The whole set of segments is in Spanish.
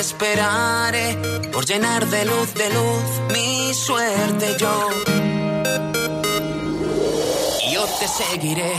esperaré por llenar de luz, de luz mi suerte yo. Y yo te seguiré.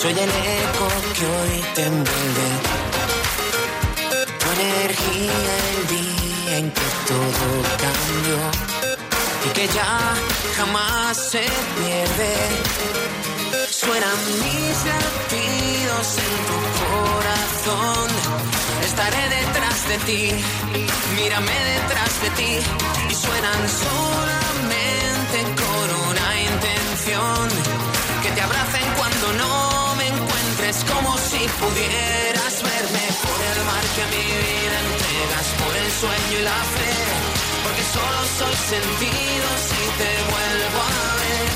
Soy el eco que hoy te envuelve. Tu energía el día en que todo cambió y que ya jamás se pierde. Suenan mis latidos en tu corazón. Estaré detrás de ti, mírame detrás de ti y suenan solamente con una intención que te abracen cuando no es como si pudieras verme por el mar que a mi vida entregas, por el sueño y la fe, porque solo soy sentido si te vuelvo a ver.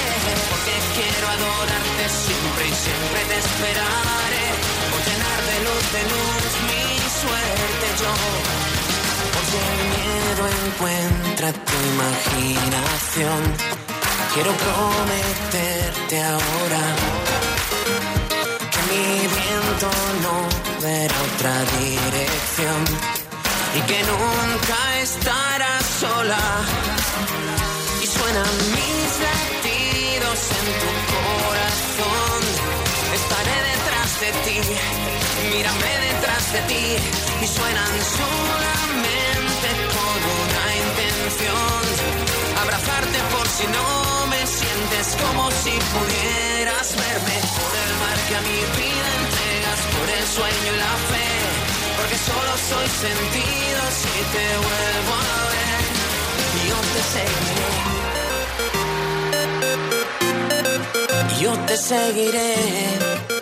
Eh, porque quiero adorarte siempre y siempre te esperaré, por llenar de luz de luz mi suerte yo. Porque el miedo encuentra tu imaginación. Quiero prometerte ahora mi viento no verá otra dirección y que nunca estará sola. Y suenan mis latidos en tu corazón. Estaré detrás de ti, mírame detrás de ti y suenan solamente como si pudieras verme por el mar que a mi vida entregas, por el sueño y la fe. Porque solo soy sentido si te vuelvo a ver. Yo te seguiré. Yo te seguiré.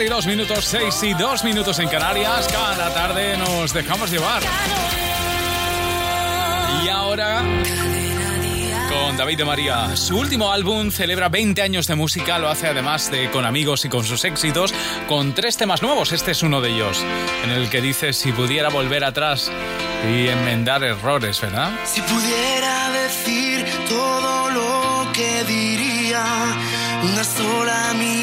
7 y 2 minutos, 6 y 2 minutos en Canarias. Cada tarde nos dejamos llevar. Y ahora con David de María. Su último álbum celebra 20 años de música, lo hace además de con amigos y con sus éxitos, con tres temas nuevos. Este es uno de ellos, en el que dice si pudiera volver atrás y enmendar errores, ¿verdad? Si pudiera decir todo lo que diría, una sola mirada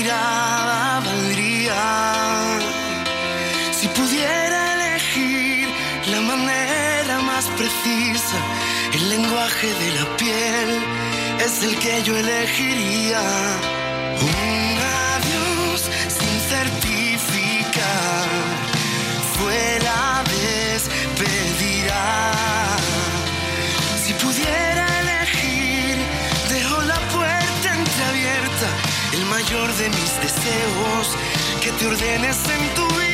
de la piel es el que yo elegiría. Un adiós sin certificar fue la despedida. Si pudiera elegir, dejo la puerta entreabierta, el mayor de mis deseos, que te ordenes en tu vida.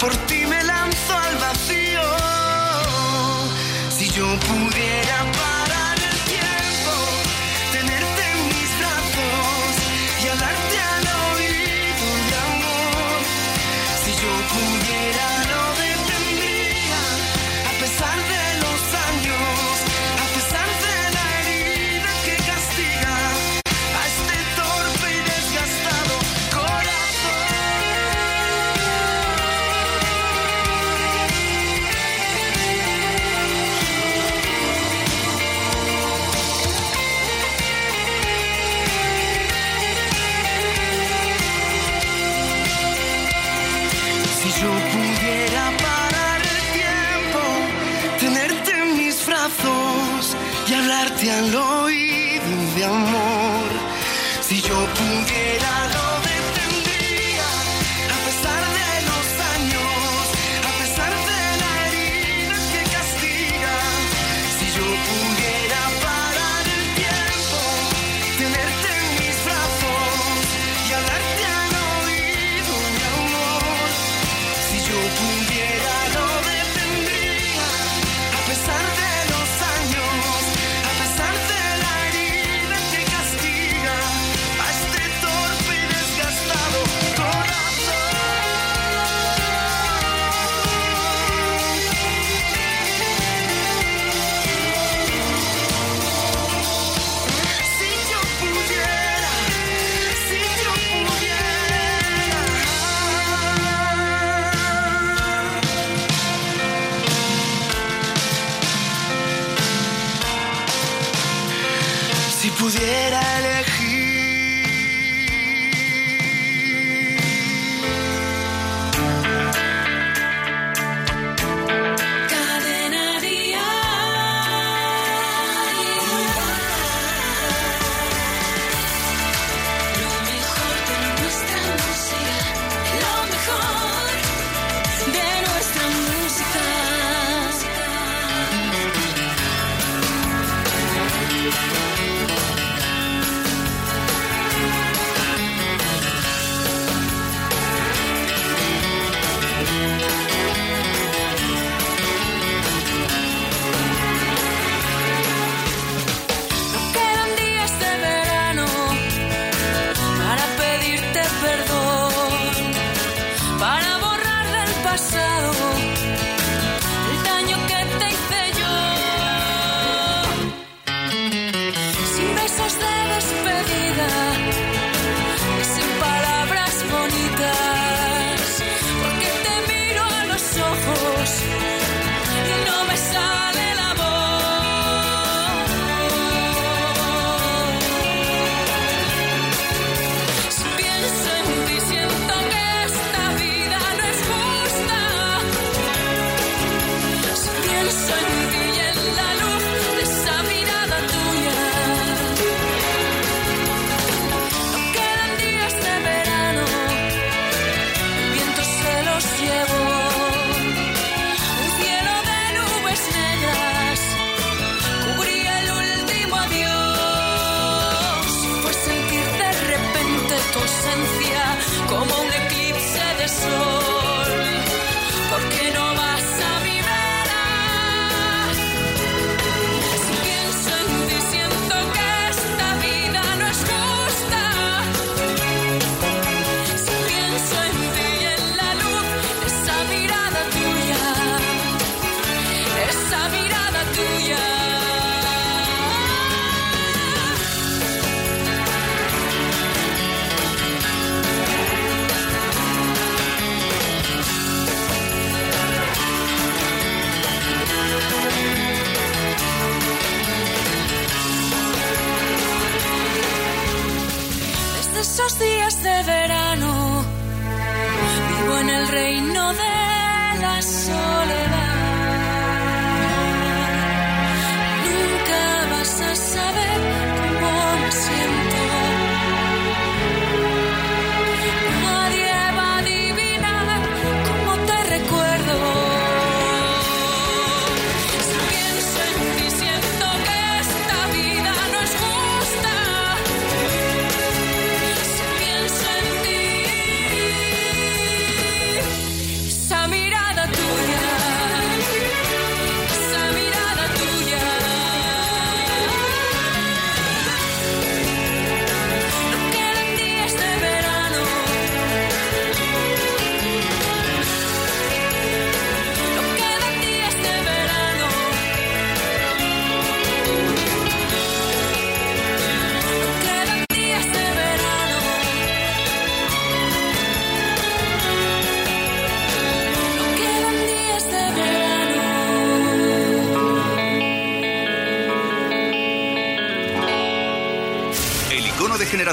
Por ti me lanzo al vacío. Si yo pudiera reino de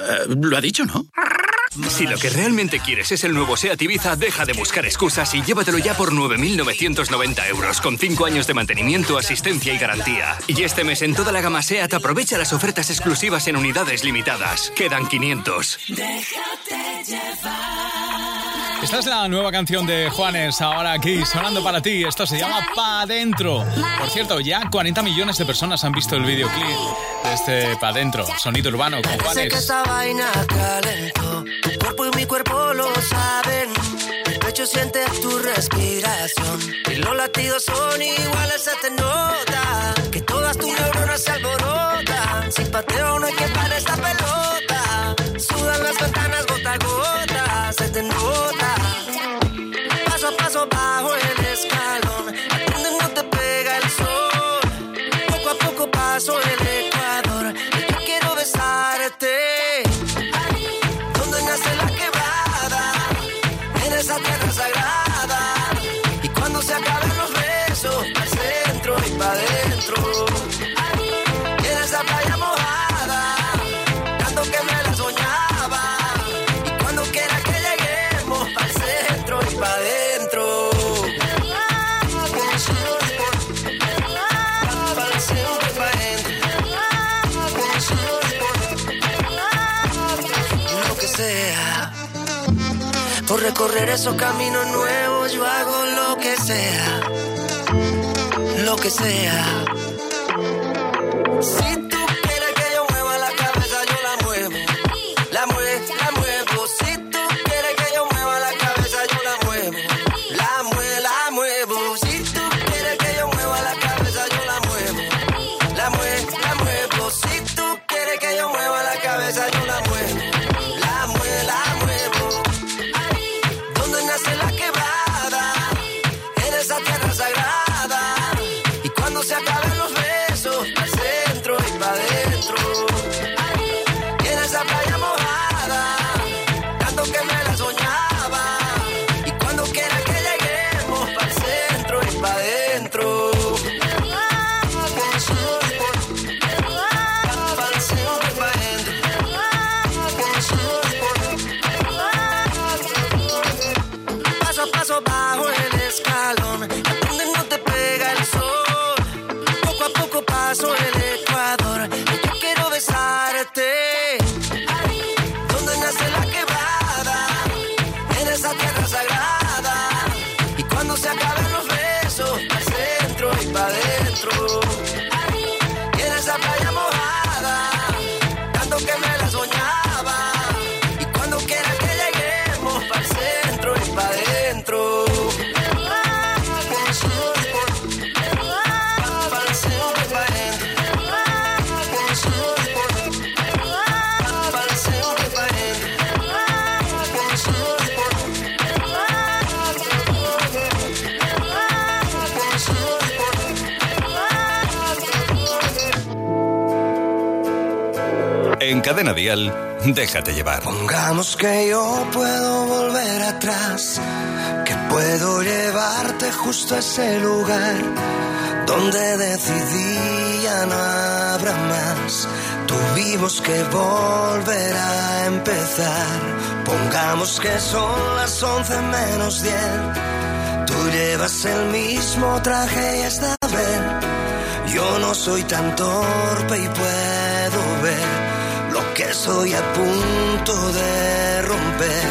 Eh, lo ha dicho, ¿no? Si lo que realmente quieres es el nuevo SEAT Ibiza, deja de buscar excusas y llévatelo ya por 9.990 euros, con 5 años de mantenimiento, asistencia y garantía. Y este mes en toda la gama SEAT aprovecha las ofertas exclusivas en unidades limitadas. Quedan 500. Esta es la nueva canción de Juanes, ahora aquí, sonando para ti. Esto se llama Pa Dentro. Por cierto, ya 40 millones de personas han visto el videoclip de este Pa Dentro, sonido urbano con Sé que Juanes. esta vaina calentó. Tu cuerpo y mi cuerpo lo saben. El pecho siente tu respiración. Y los latidos son iguales, se te nota. Que todas tus neuronas se alborotan. Sin pateo no hay que parar esta pelota. Esos caminos nuevos, yo hago lo que sea. Lo que sea. Cadena Dial, déjate llevar. Pongamos que yo puedo volver atrás, que puedo llevarte justo a ese lugar donde decidí ya no habrá más. Tuvimos que volver a empezar. Pongamos que son las once menos diez. Tú llevas el mismo traje y esta vez yo no soy tan torpe y puedo ver estoy a punto de romper.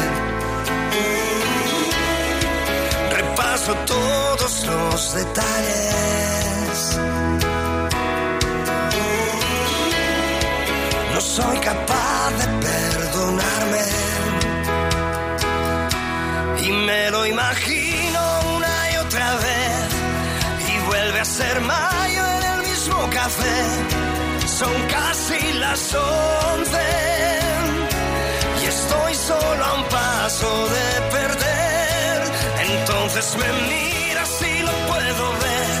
Repaso todos los detalles. No soy capaz de perdonarme. Y me lo imagino una y otra vez. Y vuelve a ser mayo en el mismo café. Son casi las once. Y estoy solo a un paso de perder. Entonces me miras y lo puedo ver.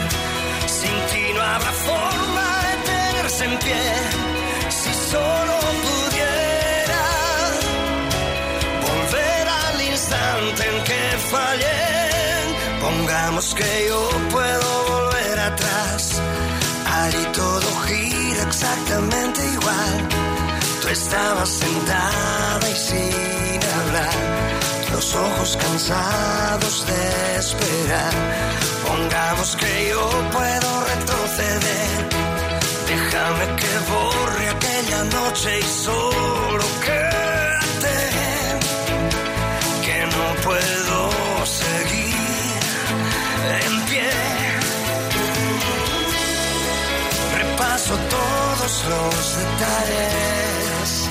Sin ti no habrá forma de tenerse en pie. Si solo pudiera volver al instante en que fallé. Pongamos que yo puedo volver atrás. Allí todo gira exactamente igual. Tú estabas sentada y sin hablar. Los ojos cansados de esperar. Pongamos que yo puedo retroceder. Déjame que borre aquella noche y solo quédate. Que no puedo seguir los detalles.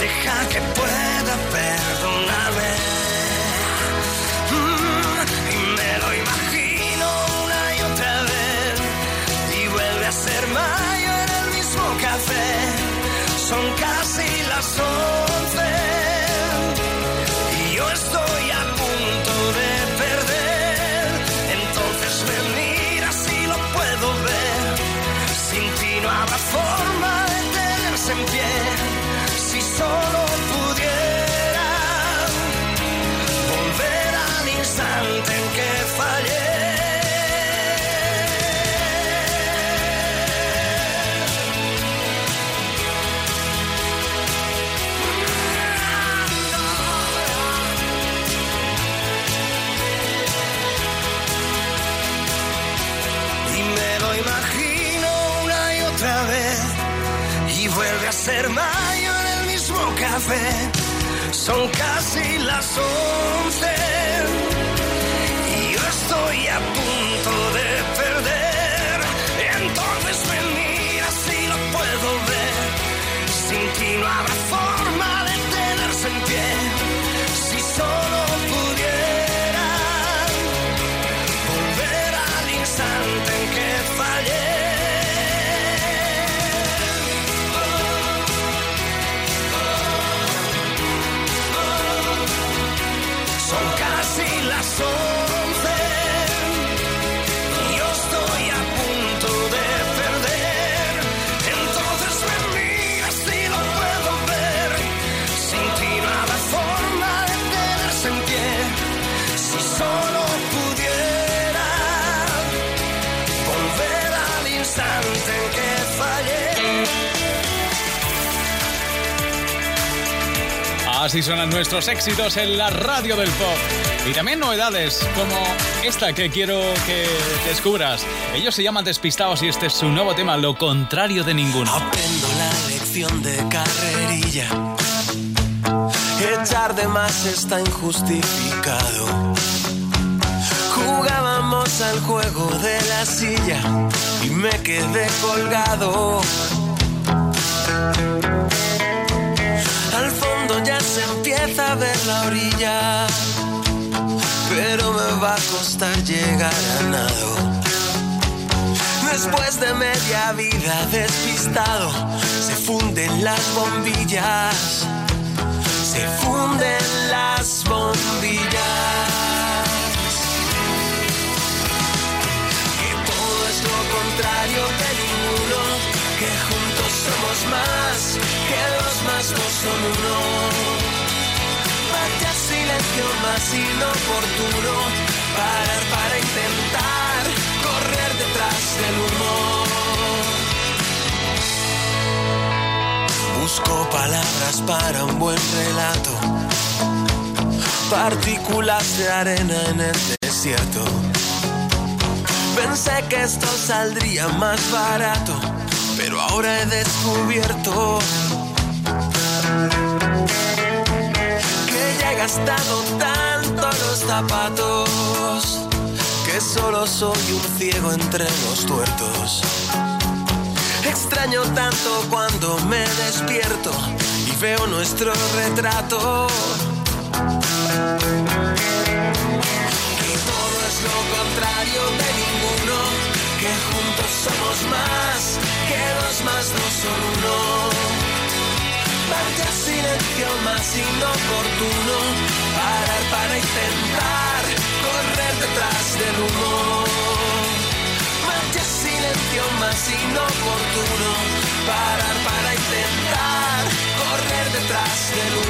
Deja que pueda perdonarme. Mm, Y me lo imagino una y otra vez. Y vuelve a ser mayo en el mismo café. Son casi las once. Y yo estoy Son casi las once. Así suenan nuestros éxitos en la radio del pop. Y también novedades como esta que quiero que descubras. Ellos se llaman Despistados y este es su nuevo tema, Lo contrario de ninguno. Aprendo la lección de carrerilla. Echar de más está injustificado. Jugábamos al juego de la silla y me quedé colgado. Ya se empieza a ver la orilla, pero me va a costar llegar a nado. Después de media vida despistado, se funden las bombillas, se funden las bombillas. Que todo es lo contrario de somos más, que dos más dos son uno. Vaya silencio más inoportuno, parar para intentar correr detrás del humo. Busco palabras para un buen relato, partículas de arena en el desierto. Pensé que esto saldría más barato, pero ahora he descubierto que ya he gastado tanto los zapatos que solo soy un ciego entre los tuertos. Extraño tanto cuando me despierto y veo nuestro retrato. Que todo es lo contrario de ninguno, que juntos somos más, que dos más dos son uno. Vaya silencio más inoportuno, parar para intentar correr detrás del humo. Vaya silencio más inoportuno, parar para intentar correr detrás del humo.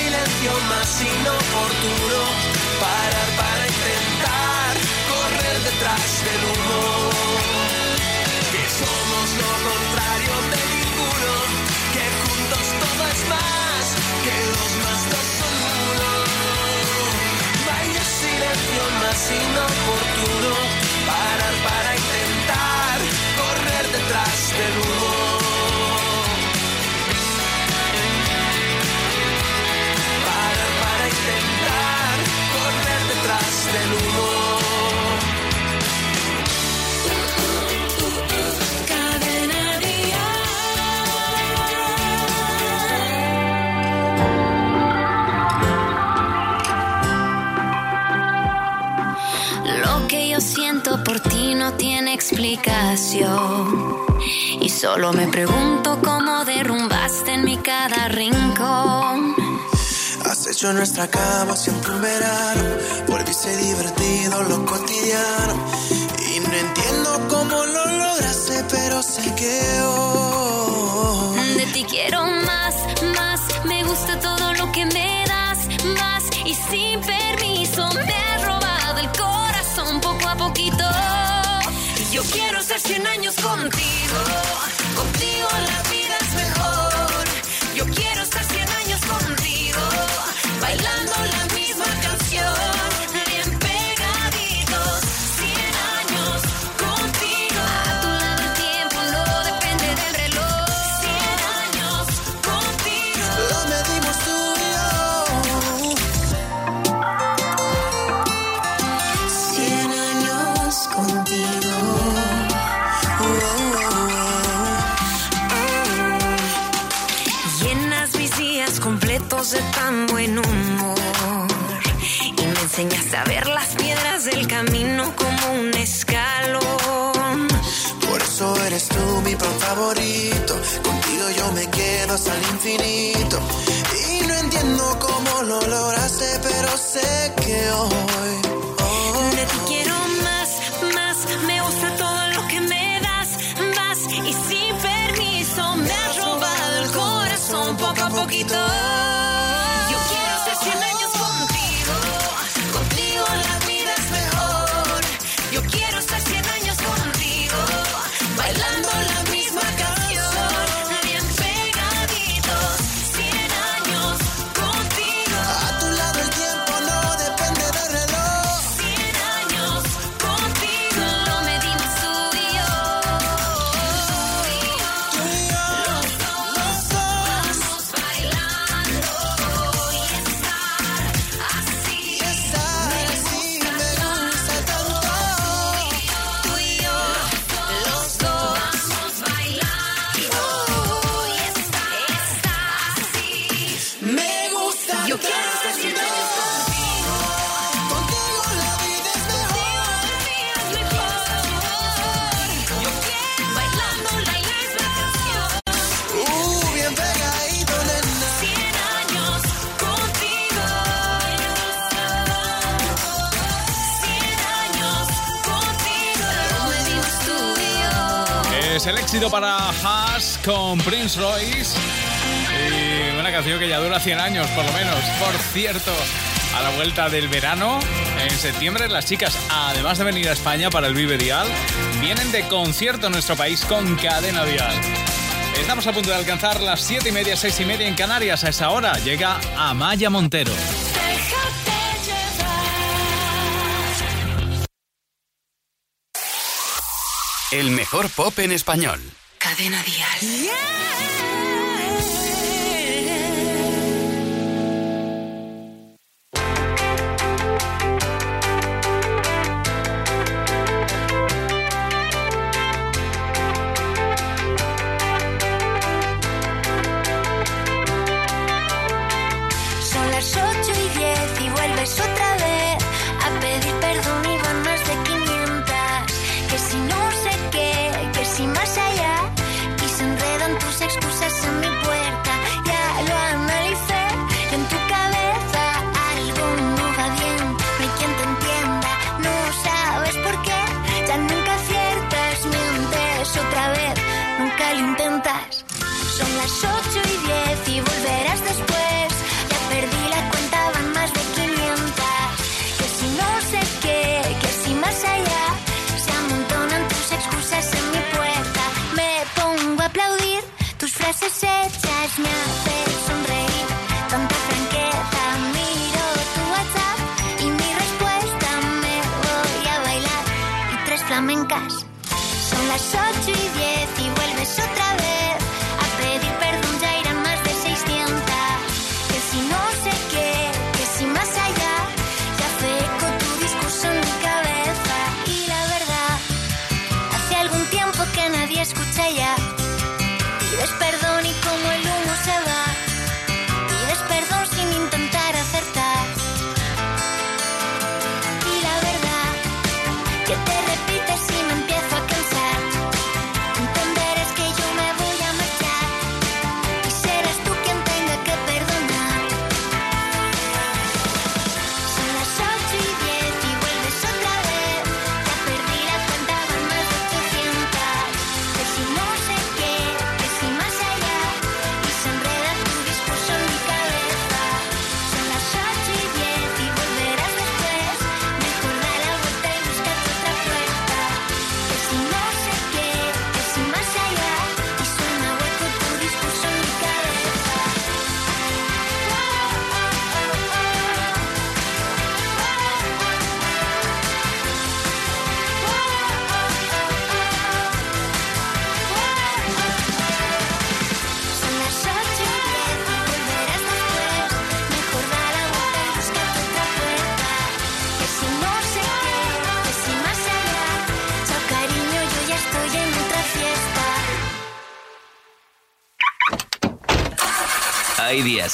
Silencio más inoportuno, parar para intentar correr detrás del humo. Que somos lo contrario de ninguno, que juntos todo es más, que dos más dos son uno. Vaya silencio más inoportuno, explicación. Y solo me pregunto cómo derrumbaste en mi cada rincón. Has hecho nuestra cama siempre un verano. Volviste divertido lo cotidiano. Y no entiendo cómo lo lograste, pero sé que hoy. De ti quiero más, más. Me gusta todo lo que me das, más. Y sin permiso me has robado el corazón poco a poquito. Yo quiero ser 100 años contigo. Contigo la vida enseñaste a ver las piedras del camino como un escalón. Por eso eres tú mi pan favorito. Contigo yo me quedo hasta el infinito. Y no entiendo cómo lo lograste, pero sé que hoy. Con Prince Royce. Y una canción que ya dura 100 años, por lo menos. Por cierto, a la vuelta del verano, en septiembre, las chicas, además de venir a España para el Vive Dial, vienen de concierto en nuestro país con Cadena Dial. Estamos a punto de alcanzar las 7 y media, 6 y media en Canarias. A esa hora llega Amaya Montero. El mejor pop en español. Cadena Dial. expressa-me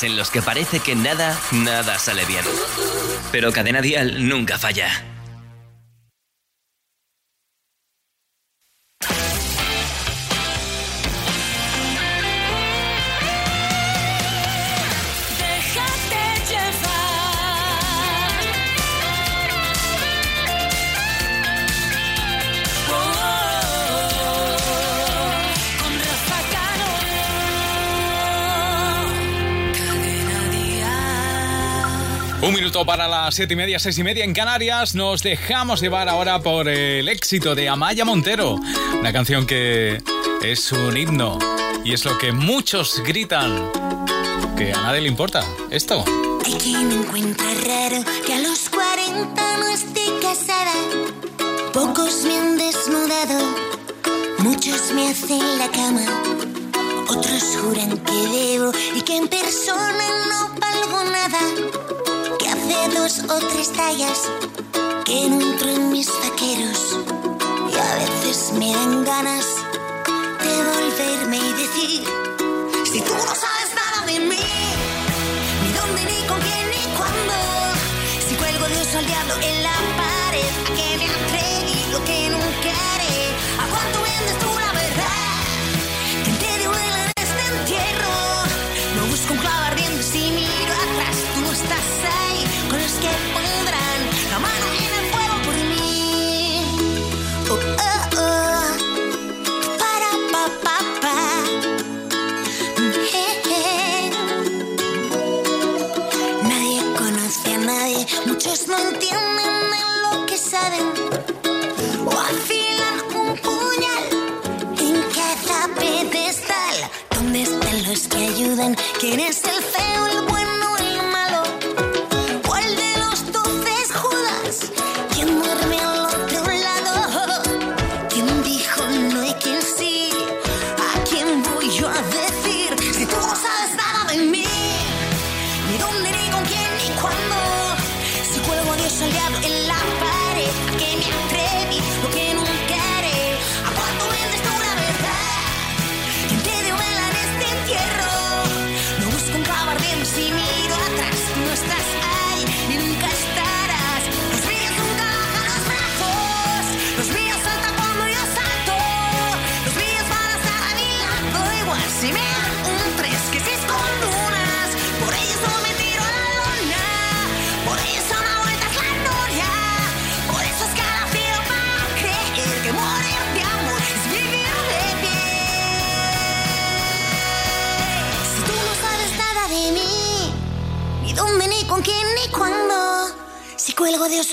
en los que parece que nada, nada sale bien. Pero Cadena Dial nunca falla. Para las siete y media, seis y media en Canarias. Nos dejamos llevar ahora por el éxito de Amaya Montero. Una canción que es un himno y es lo que muchos gritan. Que a nadie le importa. Esto. Hay quien encuentra raro que a los 40 no esté casada. Pocos me han desnudado, muchos me hacen la cama. Otros juran que debo y que en persona no. Dos o tres tallas que entro en mis vaqueros. Y a veces me dan ganas de volverme y decir: Si tú no sabes nada de mí ni dónde, ni con quién, ni cuándo. Si cuelgo Dios al diablo en la pared, a que me atreví lo que Can't escape.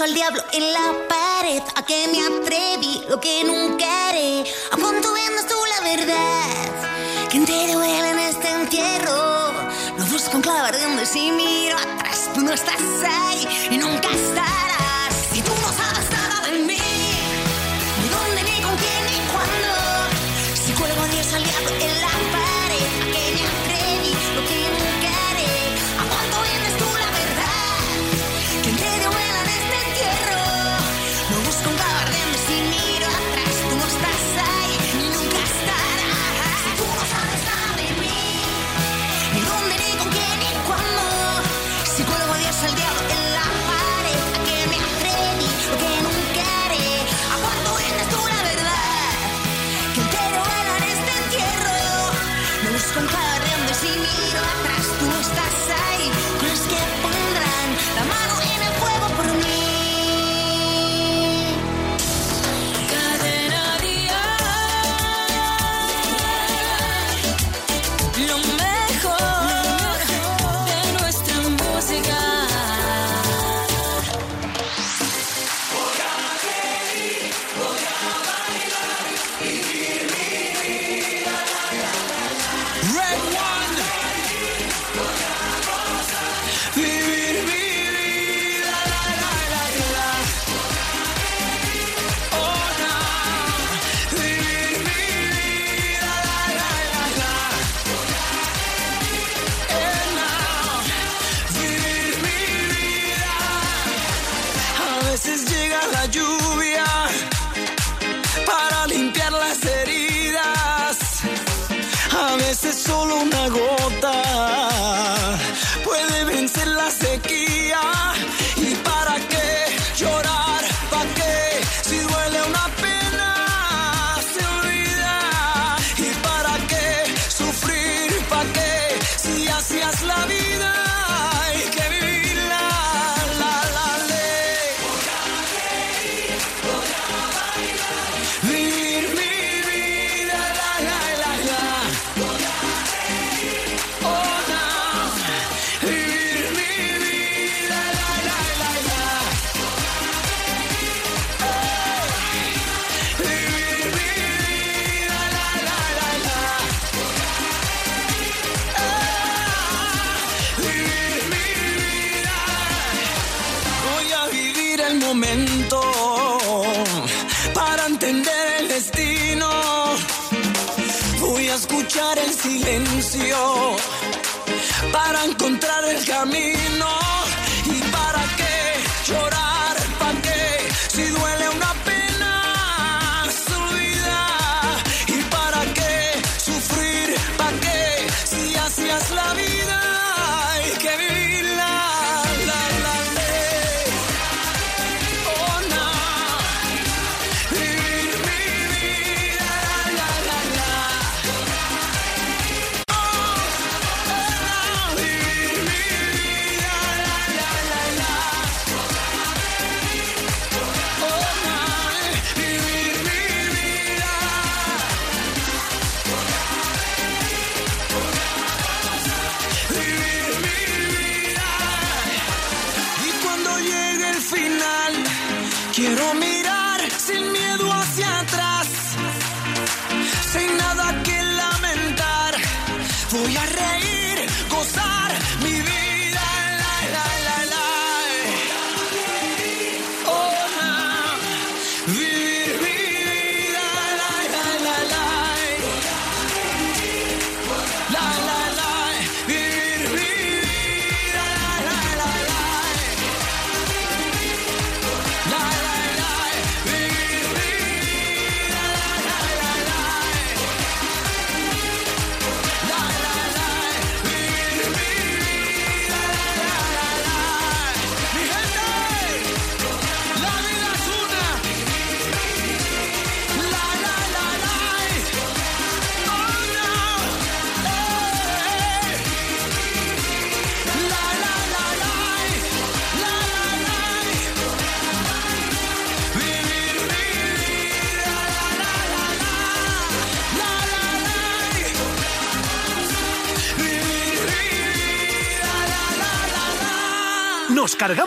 beso al diablo en la pared. ¿A qué me atreví? Lo que nunca haré. ¿A cuánto vendes tú la verdad? ¿Quién te duele en este entierro? Lo busco en clavar de donde si miro atrás. Tú no estás ahí y nunca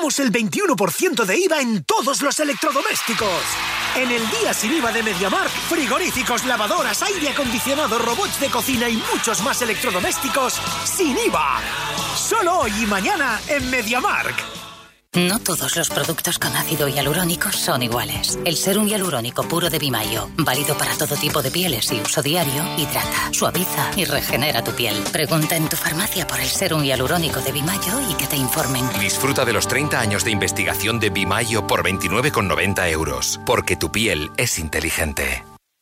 El 21% de IVA en todos los electrodomésticos. En el día sin IVA de MediaMark, frigoríficos, lavadoras, aire acondicionado, robots de cocina y muchos más electrodomésticos sin IVA. Solo hoy y mañana en MediaMark. No todos los productos con ácido hialurónico son iguales. El serum hialurónico puro de Bimayo, válido para todo tipo de pieles y uso diario, hidrata, suaviza y regenera tu piel. Pregunta en tu farmacia por el serum hialurónico de Bimayo y que te informen. Disfruta de los 30 años de investigación de Bimayo por 29,90 euros. Porque tu piel es inteligente.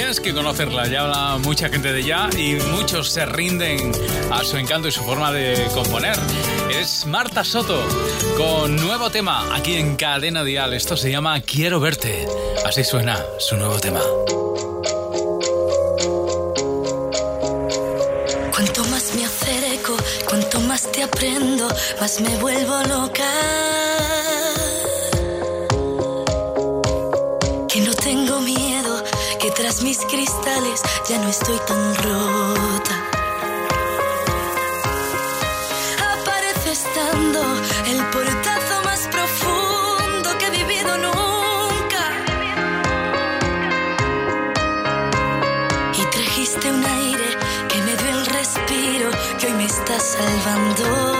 Tienes que conocerla, ya habla mucha gente de ella y muchos se rinden a su encanto y su forma de componer. Es Marta Soto con nuevo tema aquí en Cadena Dial. Esto se llama Quiero verte. Así suena su nuevo tema. Cuanto más me acerco, cuanto más te aprendo, más me vuelvo loca. Mis cristales ya no estoy tan rota. Apareces dando el portazo más profundo que he vivido nunca. Y trajiste un aire que me dio el respiro que hoy me está salvando.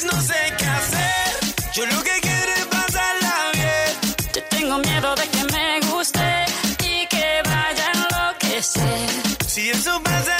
Confundes, no sé qué hacer. Yo lo que quiero es pasarla bien. Yo tengo miedo de que me guste y que vaya a enloquecer. Si eso pasa,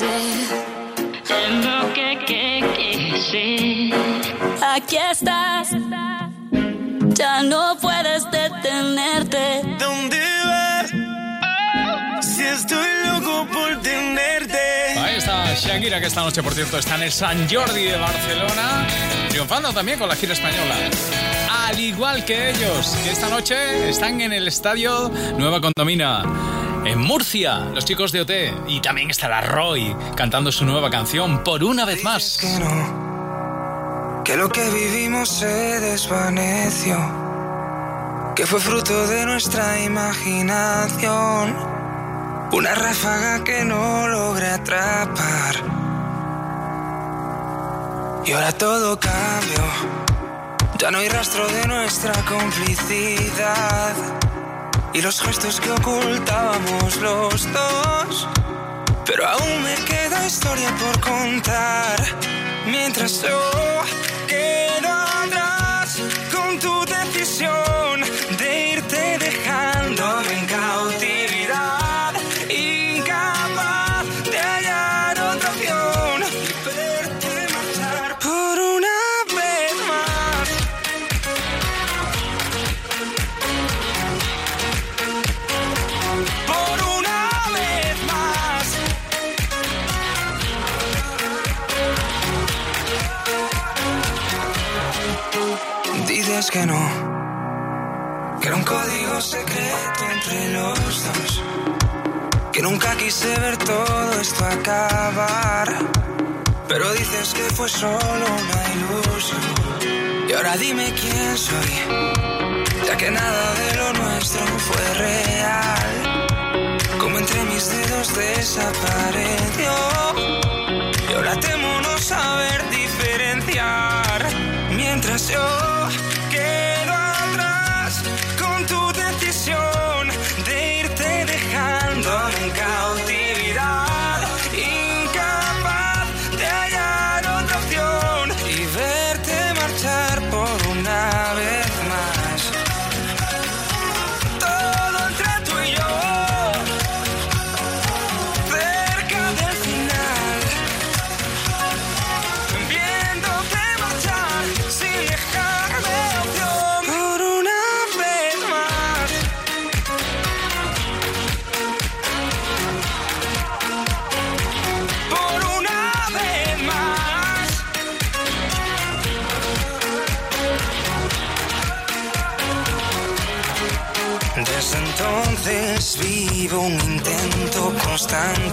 enloquecer. Enloquecer. Aquí estás. Ya no puedes detenerte. ¿Dónde vas? Si estoy loco por tenerte. Ahí está Shakira, que esta noche, por cierto, está en el San Jordi de Barcelona, triunfando también con la gira española. Al igual que ellos, que esta noche están en el estadio Nueva Condomina. En Murcia, los chicos de OT. Y también estará Roy cantando su nueva canción, Por una vez más. Que no, que lo que vivimos se desvaneció, que fue fruto de nuestra imaginación, una ráfaga que no logré atrapar. Y ahora todo cambió, ya no hay rastro de nuestra complicidad. Y los gestos que ocultábamos los dos pero aún me queda historia por contar. Mientras yo secreto entre los dos, que nunca quise ver todo esto acabar, pero dices que fue solo una ilusión. Y ahora dime quién soy, ya que nada de lo nuestro fue real, como entre mis dedos desapareció. Y ahora temo no saber diferenciar Mientras yo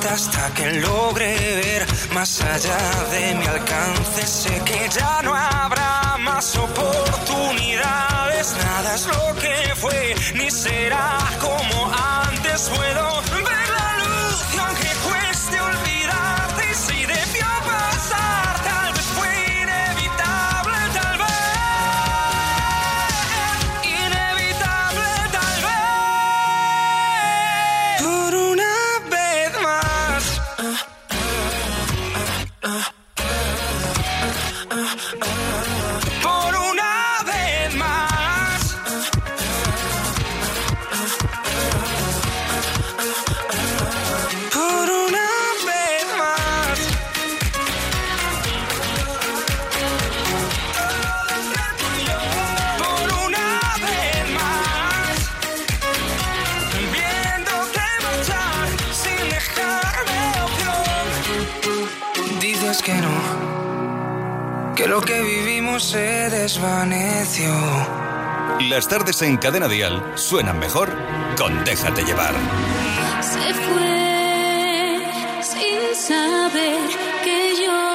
hasta que logre ver más allá de mi alcance. Sé que ya no habrá más oportunidades, nada es lo que fue, ni será como antes puedo ver. se desvaneció. Las tardes en Cadena Dial suenan mejor con Déjate llevar. Se fue sin saber que yo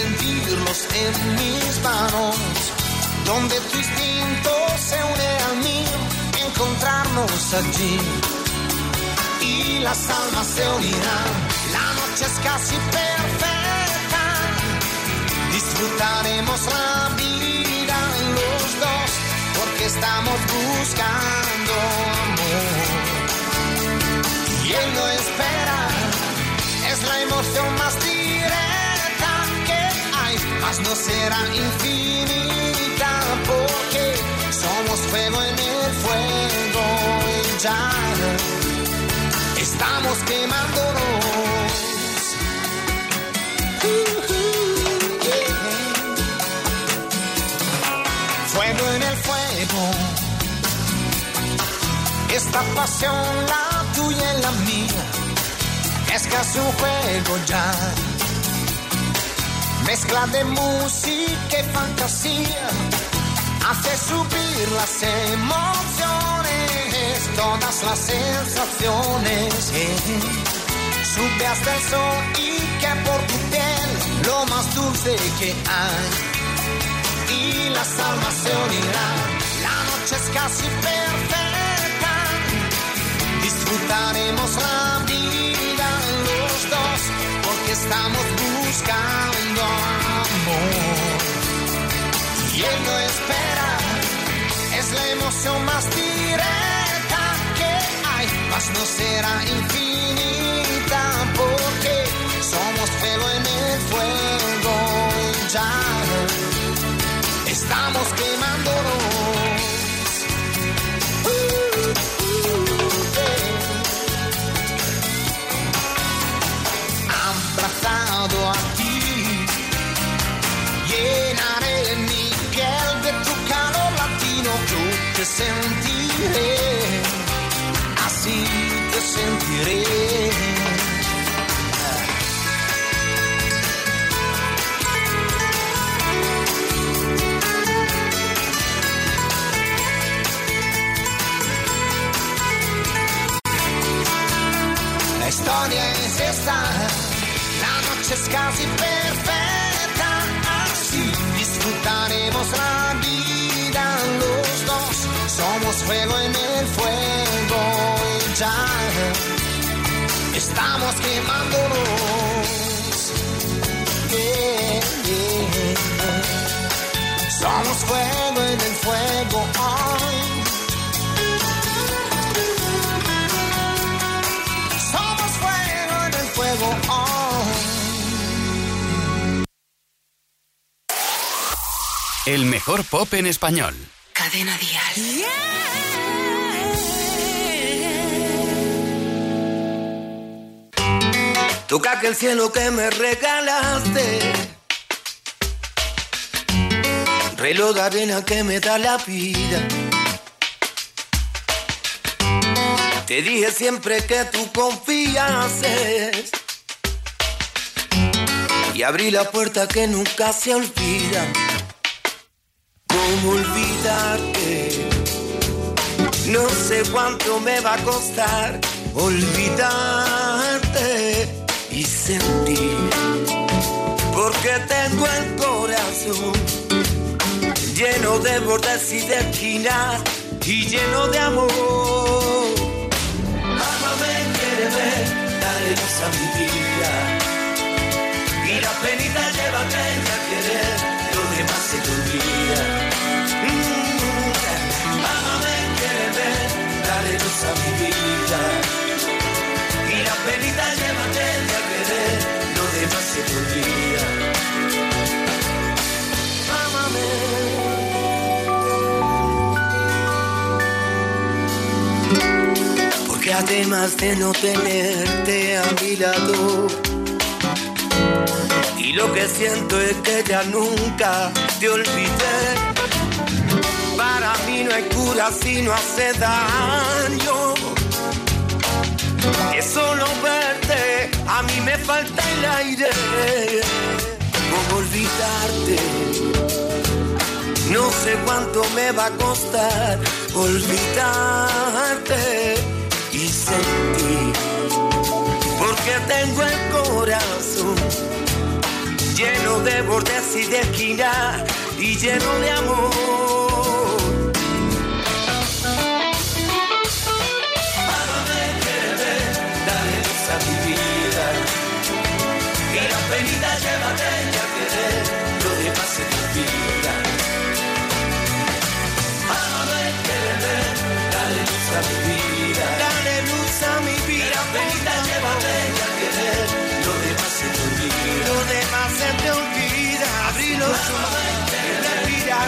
sentirlos en mis manos. Donde tu instinto se une al mío, encontrarnos allí y las almas se unirán. La noche es casi perfecta, disfrutaremos la vida los dos, porque estamos buscando amor. Y él no espera, es la emoción más hay, mas no será infinita, porque somos fuego en el fuego y ya estamos quemándonos. Fuego en el fuego. Esta pasión, la tuya y la mía, es casi un juego ya. Mezcla de música y fantasía, hace subir las emociones, todas las sensaciones. eh. Sube hasta el sol y que por tu piel lo más dulce que hay. Y las almas se unirán, la noche es casi perfecta. Disfrutaremos la vida los dos, porque estamos buscando Y él no espera, es la emoción más directa que hay, mas no será infinita, porque somos fuego en el fuego español. Cadena Dial. Toca que el cielo que me regalaste. Reloj de arena que me da la vida. Te dije siempre que tú confiases. Y abrí la puerta que nunca se olvida. ¿Cómo olvidarte? No sé cuánto me va a costar olvidarte y sentir. Porque tengo el corazón lleno de bordes y de esquinas y lleno de amor. Amame, quiéreme, dale luz a mi vida. Y la penita llévate a querer, lo demás se olvida. Dale luz a mi vida. Y la penita llévate a querer, lo demás se te olvida. Porque además de no tenerte a mi lado, y lo que siento es que ya nunca te olvidé. Cura si no hace daño. Que solo verte a mí me falta el aire. ¿Cómo olvidarte? No sé cuánto me va a costar olvidarte y sentir. Porque tengo el corazón lleno de bordes y de esquinas y lleno de amor. Ojos, respira.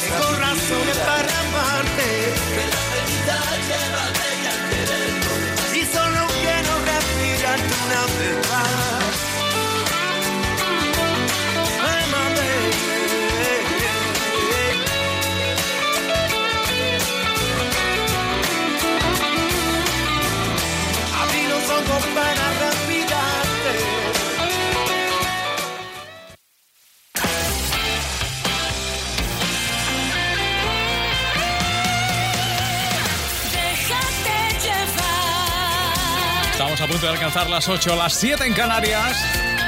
Tengo razones para a punto de alcanzar las 8, las 7 en Canarias.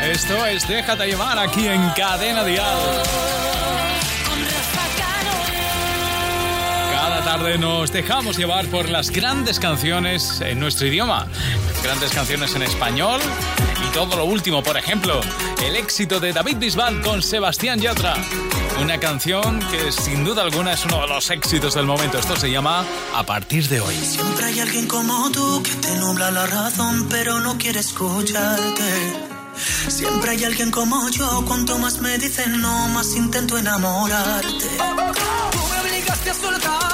Esto es Déjate llevar aquí en Cadena Dial. Cada tarde nos dejamos llevar por las grandes canciones en nuestro idioma. Grandes canciones en español y todo lo último, por ejemplo, el éxito de David Bisbal con Sebastián Yatra. Una canción que sin duda alguna es uno de los éxitos del momento. Esto se llama A partir de hoy. Siempre hay alguien como tú que te nubla la razón, pero no quiere escucharte. Siempre hay alguien como yo, cuanto más me dicen no, más intento enamorarte. Tú me obligaste a soltar